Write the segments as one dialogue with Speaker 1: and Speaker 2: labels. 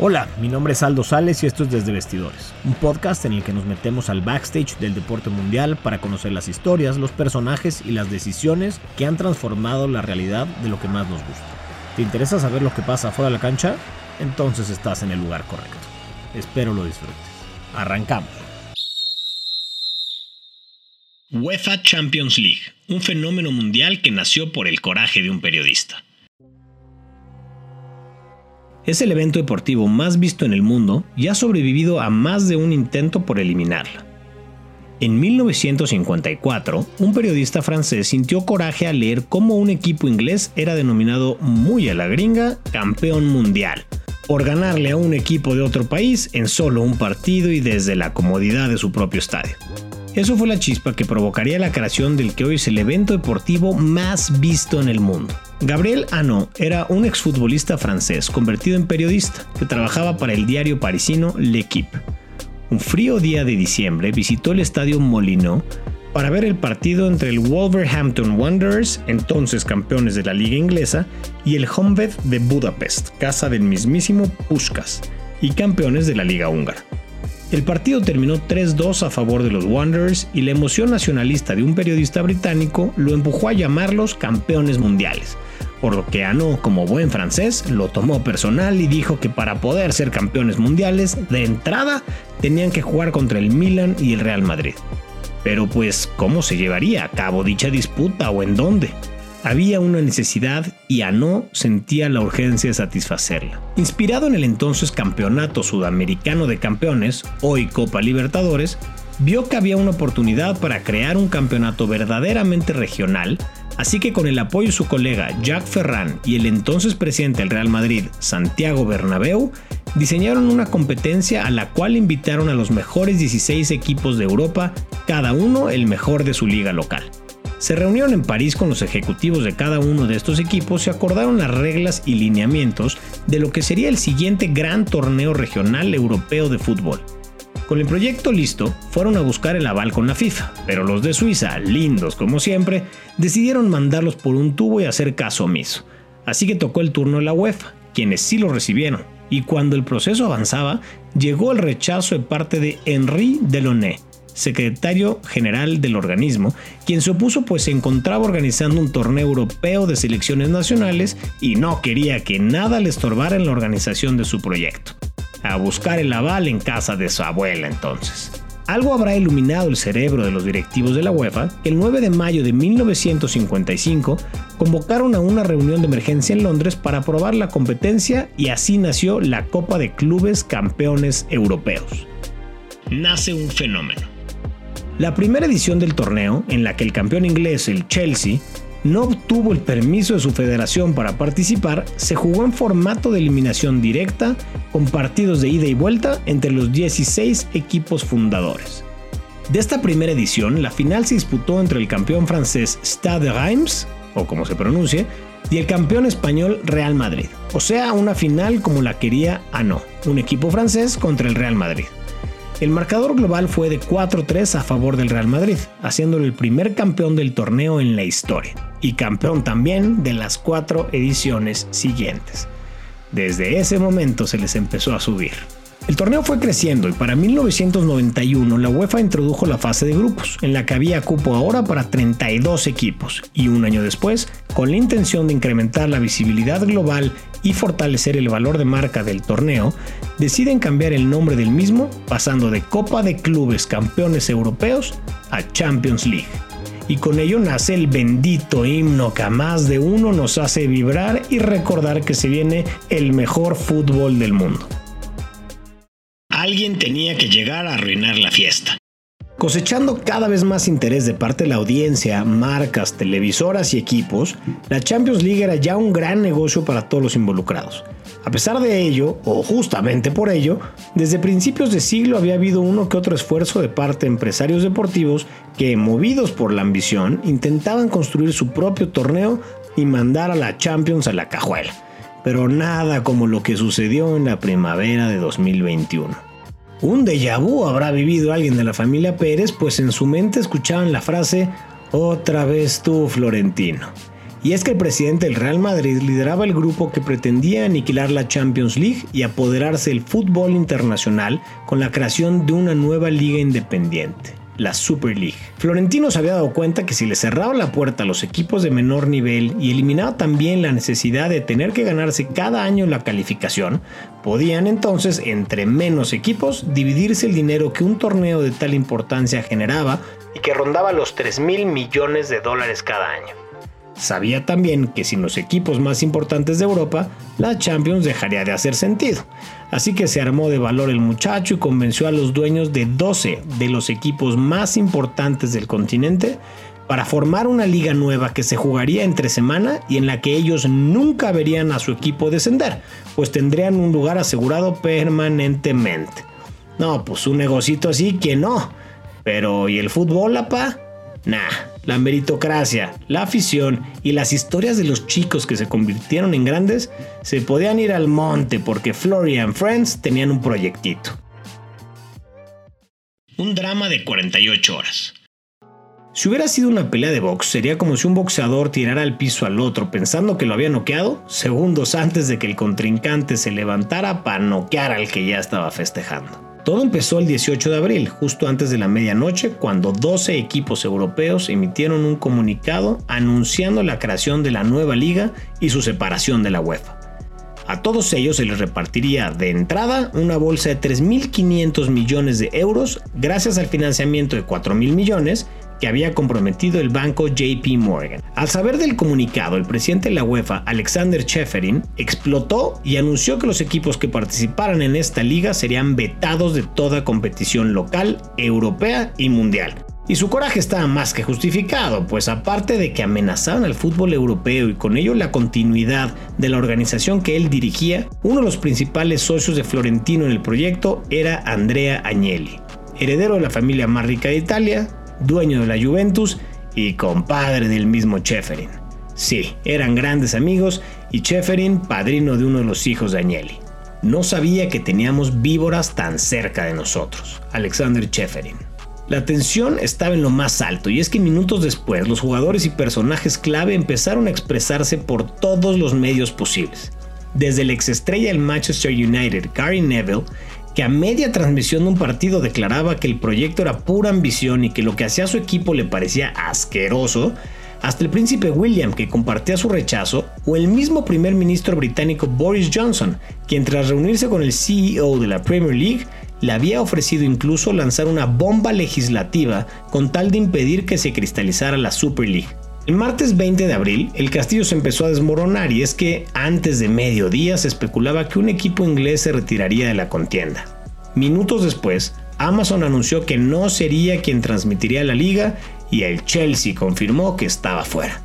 Speaker 1: Hola, mi nombre es Aldo Sales y esto es Desde Vestidores, un podcast en el que nos metemos al backstage del deporte mundial para conocer las historias, los personajes y las decisiones que han transformado la realidad de lo que más nos gusta. ¿Te interesa saber lo que pasa fuera de la cancha? Entonces estás en el lugar correcto. Espero lo disfrutes. Arrancamos. UEFA Champions League, un fenómeno mundial que nació por el coraje de un periodista. Es el evento deportivo más visto en el mundo y ha sobrevivido a más de un intento por eliminarla. En 1954, un periodista francés sintió coraje al leer cómo un equipo inglés era denominado muy a la gringa campeón mundial, por ganarle a un equipo de otro país en solo un partido y desde la comodidad de su propio estadio. Eso fue la chispa que provocaría la creación del que hoy es el evento deportivo más visto en el mundo. Gabriel Anot era un exfutbolista francés convertido en periodista que trabajaba para el diario parisino L'Equipe. Un frío día de diciembre visitó el estadio Molino para ver el partido entre el Wolverhampton Wanderers, entonces campeones de la liga inglesa, y el Honved de Budapest, casa del mismísimo Puskas, y campeones de la liga húngara. El partido terminó 3-2 a favor de los Wanderers y la emoción nacionalista de un periodista británico lo empujó a llamarlos campeones mundiales, por lo que Ano, como buen francés, lo tomó personal y dijo que para poder ser campeones mundiales, de entrada, tenían que jugar contra el Milan y el Real Madrid. Pero pues, ¿cómo se llevaría a cabo dicha disputa o en dónde? Había una necesidad y Ano sentía la urgencia de satisfacerla. Inspirado en el entonces Campeonato Sudamericano de Campeones, hoy Copa Libertadores, vio que había una oportunidad para crear un campeonato verdaderamente regional, así que con el apoyo de su colega Jacques Ferran y el entonces presidente del Real Madrid, Santiago Bernabéu, diseñaron una competencia a la cual invitaron a los mejores 16 equipos de Europa, cada uno el mejor de su liga local. Se reunieron en París con los ejecutivos de cada uno de estos equipos y acordaron las reglas y lineamientos de lo que sería el siguiente gran torneo regional europeo de fútbol. Con el proyecto listo, fueron a buscar el aval con la FIFA, pero los de Suiza, lindos como siempre, decidieron mandarlos por un tubo y hacer caso omiso. Así que tocó el turno de la UEFA, quienes sí lo recibieron, y cuando el proceso avanzaba, llegó el rechazo de parte de Henri Delaunay, secretario general del organismo, quien se opuso pues se encontraba organizando un torneo europeo de selecciones nacionales y no quería que nada le estorbara en la organización de su proyecto. A buscar el aval en casa de su abuela entonces. Algo habrá iluminado el cerebro de los directivos de la UEFA que el 9 de mayo de 1955 convocaron a una reunión de emergencia en Londres para aprobar la competencia y así nació la Copa de Clubes Campeones Europeos. Nace un fenómeno. La primera edición del torneo, en la que el campeón inglés, el Chelsea, no obtuvo el permiso de su federación para participar, se jugó en formato de eliminación directa con partidos de ida y vuelta entre los 16 equipos fundadores. De esta primera edición, la final se disputó entre el campeón francés Stade Reims, o como se pronuncie, y el campeón español Real Madrid, o sea, una final como la quería Ano, un equipo francés contra el Real Madrid. El marcador global fue de 4-3 a favor del Real Madrid, haciéndolo el primer campeón del torneo en la historia, y campeón también de las cuatro ediciones siguientes. Desde ese momento se les empezó a subir. El torneo fue creciendo y para 1991 la UEFA introdujo la fase de grupos, en la que había cupo ahora para 32 equipos, y un año después, con la intención de incrementar la visibilidad global y fortalecer el valor de marca del torneo, deciden cambiar el nombre del mismo, pasando de Copa de Clubes Campeones Europeos a Champions League. Y con ello nace el bendito himno que a más de uno nos hace vibrar y recordar que se viene el mejor fútbol del mundo alguien tenía que llegar a arruinar la fiesta. Cosechando cada vez más interés de parte de la audiencia, marcas, televisoras y equipos, la Champions League era ya un gran negocio para todos los involucrados. A pesar de ello, o justamente por ello, desde principios de siglo había habido uno que otro esfuerzo de parte de empresarios deportivos que, movidos por la ambición, intentaban construir su propio torneo y mandar a la Champions a la cajuela. Pero nada como lo que sucedió en la primavera de 2021. Un déjà vu habrá vivido alguien de la familia Pérez, pues en su mente escuchaban la frase Otra vez tú, Florentino. Y es que el presidente del Real Madrid lideraba el grupo que pretendía aniquilar la Champions League y apoderarse del fútbol internacional con la creación de una nueva liga independiente la Super League. Florentino se había dado cuenta que si le cerraba la puerta a los equipos de menor nivel y eliminaba también la necesidad de tener que ganarse cada año la calificación, podían entonces, entre menos equipos, dividirse el dinero que un torneo de tal importancia generaba y que rondaba los 3 mil millones de dólares cada año. Sabía también que sin los equipos más importantes de Europa, la Champions dejaría de hacer sentido. Así que se armó de valor el muchacho y convenció a los dueños de 12 de los equipos más importantes del continente para formar una liga nueva que se jugaría entre semana y en la que ellos nunca verían a su equipo descender, pues tendrían un lugar asegurado permanentemente. No, pues un negocito así que no. Pero ¿y el fútbol, apa? Nah, la meritocracia, la afición y las historias de los chicos que se convirtieron en grandes se podían ir al monte porque Florian Friends tenían un proyectito. Un drama de 48 horas. Si hubiera sido una pelea de box, sería como si un boxeador tirara al piso al otro pensando que lo había noqueado segundos antes de que el contrincante se levantara para noquear al que ya estaba festejando. Todo empezó el 18 de abril, justo antes de la medianoche, cuando 12 equipos europeos emitieron un comunicado anunciando la creación de la nueva liga y su separación de la UEFA. A todos ellos se les repartiría de entrada una bolsa de 3.500 millones de euros gracias al financiamiento de 4.000 millones que había comprometido el banco JP Morgan. Al saber del comunicado, el presidente de la UEFA, Alexander Cheferin, explotó y anunció que los equipos que participaran en esta liga serían vetados de toda competición local, europea y mundial. Y su coraje estaba más que justificado, pues aparte de que amenazaban al fútbol europeo y con ello la continuidad de la organización que él dirigía, uno de los principales socios de Florentino en el proyecto era Andrea Agnelli, heredero de la familia más rica de Italia, dueño de la Juventus y compadre del mismo Cheferin. Sí, eran grandes amigos y Cheferin padrino de uno de los hijos de Agnelli. No sabía que teníamos víboras tan cerca de nosotros, Alexander Cheferin. La tensión estaba en lo más alto y es que minutos después los jugadores y personajes clave empezaron a expresarse por todos los medios posibles. Desde el exestrella del Manchester United, Gary Neville, que a media transmisión de un partido declaraba que el proyecto era pura ambición y que lo que hacía su equipo le parecía asqueroso, hasta el príncipe William que compartía su rechazo, o el mismo primer ministro británico Boris Johnson, quien tras reunirse con el CEO de la Premier League, le había ofrecido incluso lanzar una bomba legislativa con tal de impedir que se cristalizara la Super League. El martes 20 de abril, el castillo se empezó a desmoronar y es que antes de mediodía se especulaba que un equipo inglés se retiraría de la contienda. Minutos después, Amazon anunció que no sería quien transmitiría la liga y el Chelsea confirmó que estaba fuera.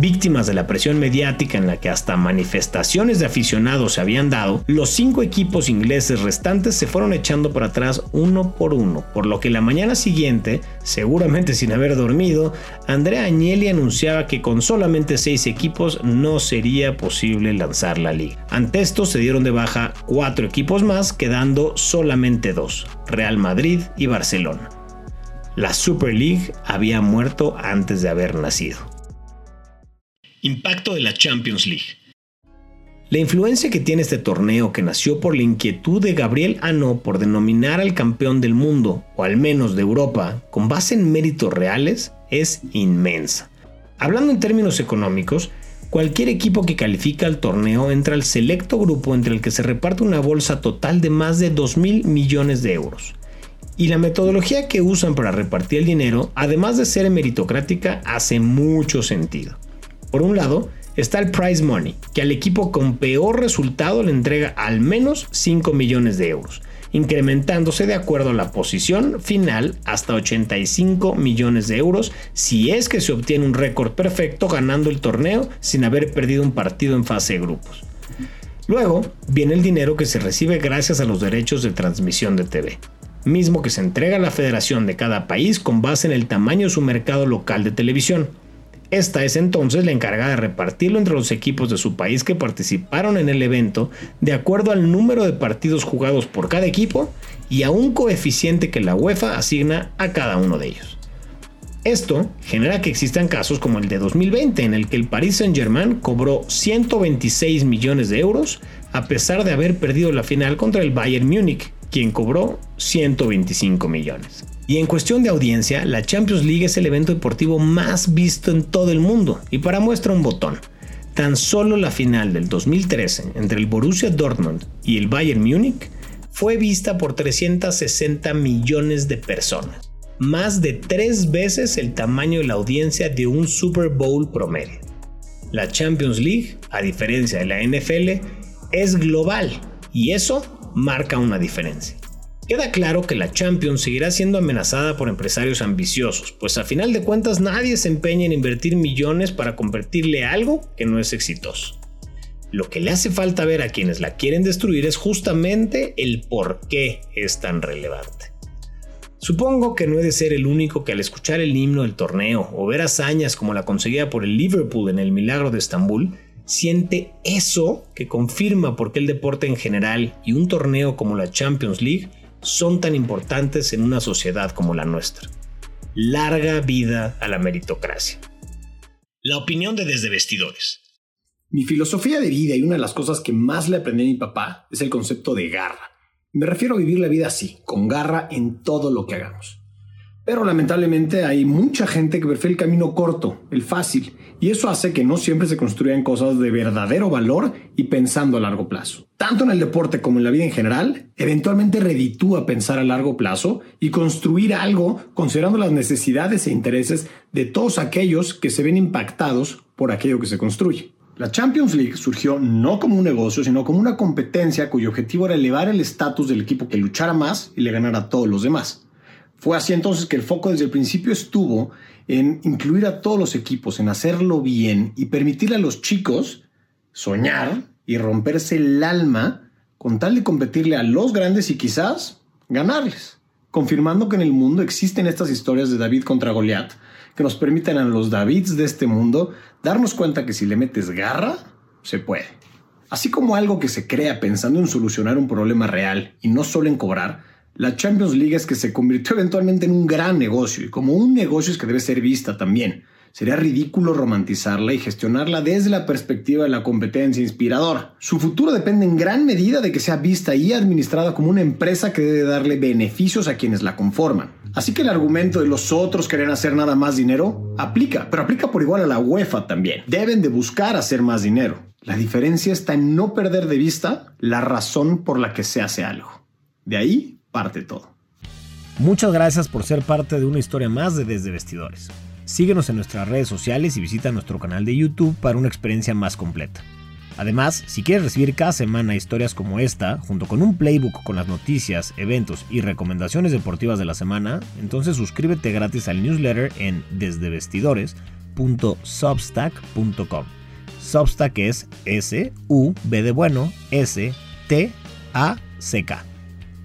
Speaker 1: Víctimas de la presión mediática en la que hasta manifestaciones de aficionados se habían dado, los cinco equipos ingleses restantes se fueron echando para atrás uno por uno, por lo que la mañana siguiente, seguramente sin haber dormido, Andrea Agnelli anunciaba que con solamente seis equipos no sería posible lanzar la liga. Ante esto se dieron de baja cuatro equipos más, quedando solamente dos, Real Madrid y Barcelona. La Super League había muerto antes de haber nacido. Impacto de la Champions League. La influencia que tiene este torneo que nació por la inquietud de Gabriel Ano por denominar al campeón del mundo, o al menos de Europa, con base en méritos reales, es inmensa. Hablando en términos económicos, cualquier equipo que califica al torneo entra al selecto grupo entre el que se reparte una bolsa total de más de 2 mil millones de euros. Y la metodología que usan para repartir el dinero, además de ser meritocrática, hace mucho sentido. Por un lado, está el prize money, que al equipo con peor resultado le entrega al menos 5 millones de euros, incrementándose de acuerdo a la posición final hasta 85 millones de euros si es que se obtiene un récord perfecto ganando el torneo sin haber perdido un partido en fase de grupos. Luego viene el dinero que se recibe gracias a los derechos de transmisión de TV, mismo que se entrega a la federación de cada país con base en el tamaño de su mercado local de televisión. Esta es entonces la encargada de repartirlo entre los equipos de su país que participaron en el evento de acuerdo al número de partidos jugados por cada equipo y a un coeficiente que la UEFA asigna a cada uno de ellos. Esto genera que existan casos como el de 2020, en el que el Paris Saint-Germain cobró 126 millones de euros a pesar de haber perdido la final contra el Bayern Múnich, quien cobró 125 millones. Y en cuestión de audiencia, la Champions League es el evento deportivo más visto en todo el mundo, y para muestra un botón. Tan solo la final del 2013 entre el Borussia Dortmund y el Bayern Múnich fue vista por 360 millones de personas más de tres veces el tamaño de la audiencia de un Super Bowl promedio. La Champions League, a diferencia de la NFL, es global y eso marca una diferencia. Queda claro que la Champions seguirá siendo amenazada por empresarios ambiciosos, pues a final de cuentas nadie se empeña en invertir millones para convertirle algo que no es exitoso. Lo que le hace falta ver a quienes la quieren destruir es justamente el por qué es tan relevante. Supongo que no he de ser el único que al escuchar el himno del torneo o ver hazañas como la conseguida por el Liverpool en el Milagro de Estambul, siente eso que confirma por qué el deporte en general y un torneo como la Champions League son tan importantes en una sociedad como la nuestra. Larga vida a la meritocracia. La opinión de Desde Vestidores.
Speaker 2: Mi filosofía de vida y una de las cosas que más le aprendí a mi papá es el concepto de garra. Me refiero a vivir la vida así, con garra en todo lo que hagamos. Pero lamentablemente hay mucha gente que prefiere el camino corto, el fácil, y eso hace que no siempre se construyan cosas de verdadero valor y pensando a largo plazo. Tanto en el deporte como en la vida en general, eventualmente reditúa pensar a largo plazo y construir algo considerando las necesidades e intereses de todos aquellos que se ven impactados por aquello que se construye. La Champions League surgió no como un negocio, sino como una competencia cuyo objetivo era elevar el estatus del equipo que luchara más y le ganara a todos los demás. Fue así entonces que el foco desde el principio estuvo en incluir a todos los equipos, en hacerlo bien y permitirle a los chicos soñar y romperse el alma con tal de competirle a los grandes y quizás ganarles, confirmando que en el mundo existen estas historias de David contra Goliat, que nos permitan a los Davids de este mundo darnos cuenta que si le metes garra, se puede. Así como algo que se crea pensando en solucionar un problema real y no solo en cobrar, la Champions League es que se convirtió eventualmente en un gran negocio y como un negocio es que debe ser vista también. Sería ridículo romantizarla y gestionarla desde la perspectiva de la competencia inspiradora. Su futuro depende en gran medida de que sea vista y administrada como una empresa que debe darle beneficios a quienes la conforman. Así que el argumento de los otros querer hacer nada más dinero aplica, pero aplica por igual a la UEFA también. Deben de buscar hacer más dinero. La diferencia está en no perder de vista la razón por la que se hace algo. De ahí parte todo.
Speaker 1: Muchas gracias por ser parte de una historia más de Desde Vestidores. Síguenos en nuestras redes sociales y visita nuestro canal de YouTube para una experiencia más completa. Además, si quieres recibir cada semana historias como esta, junto con un playbook con las noticias, eventos y recomendaciones deportivas de la semana, entonces suscríbete gratis al newsletter en desdevestidores.substack.com. Substack es S U B de bueno S T A C K.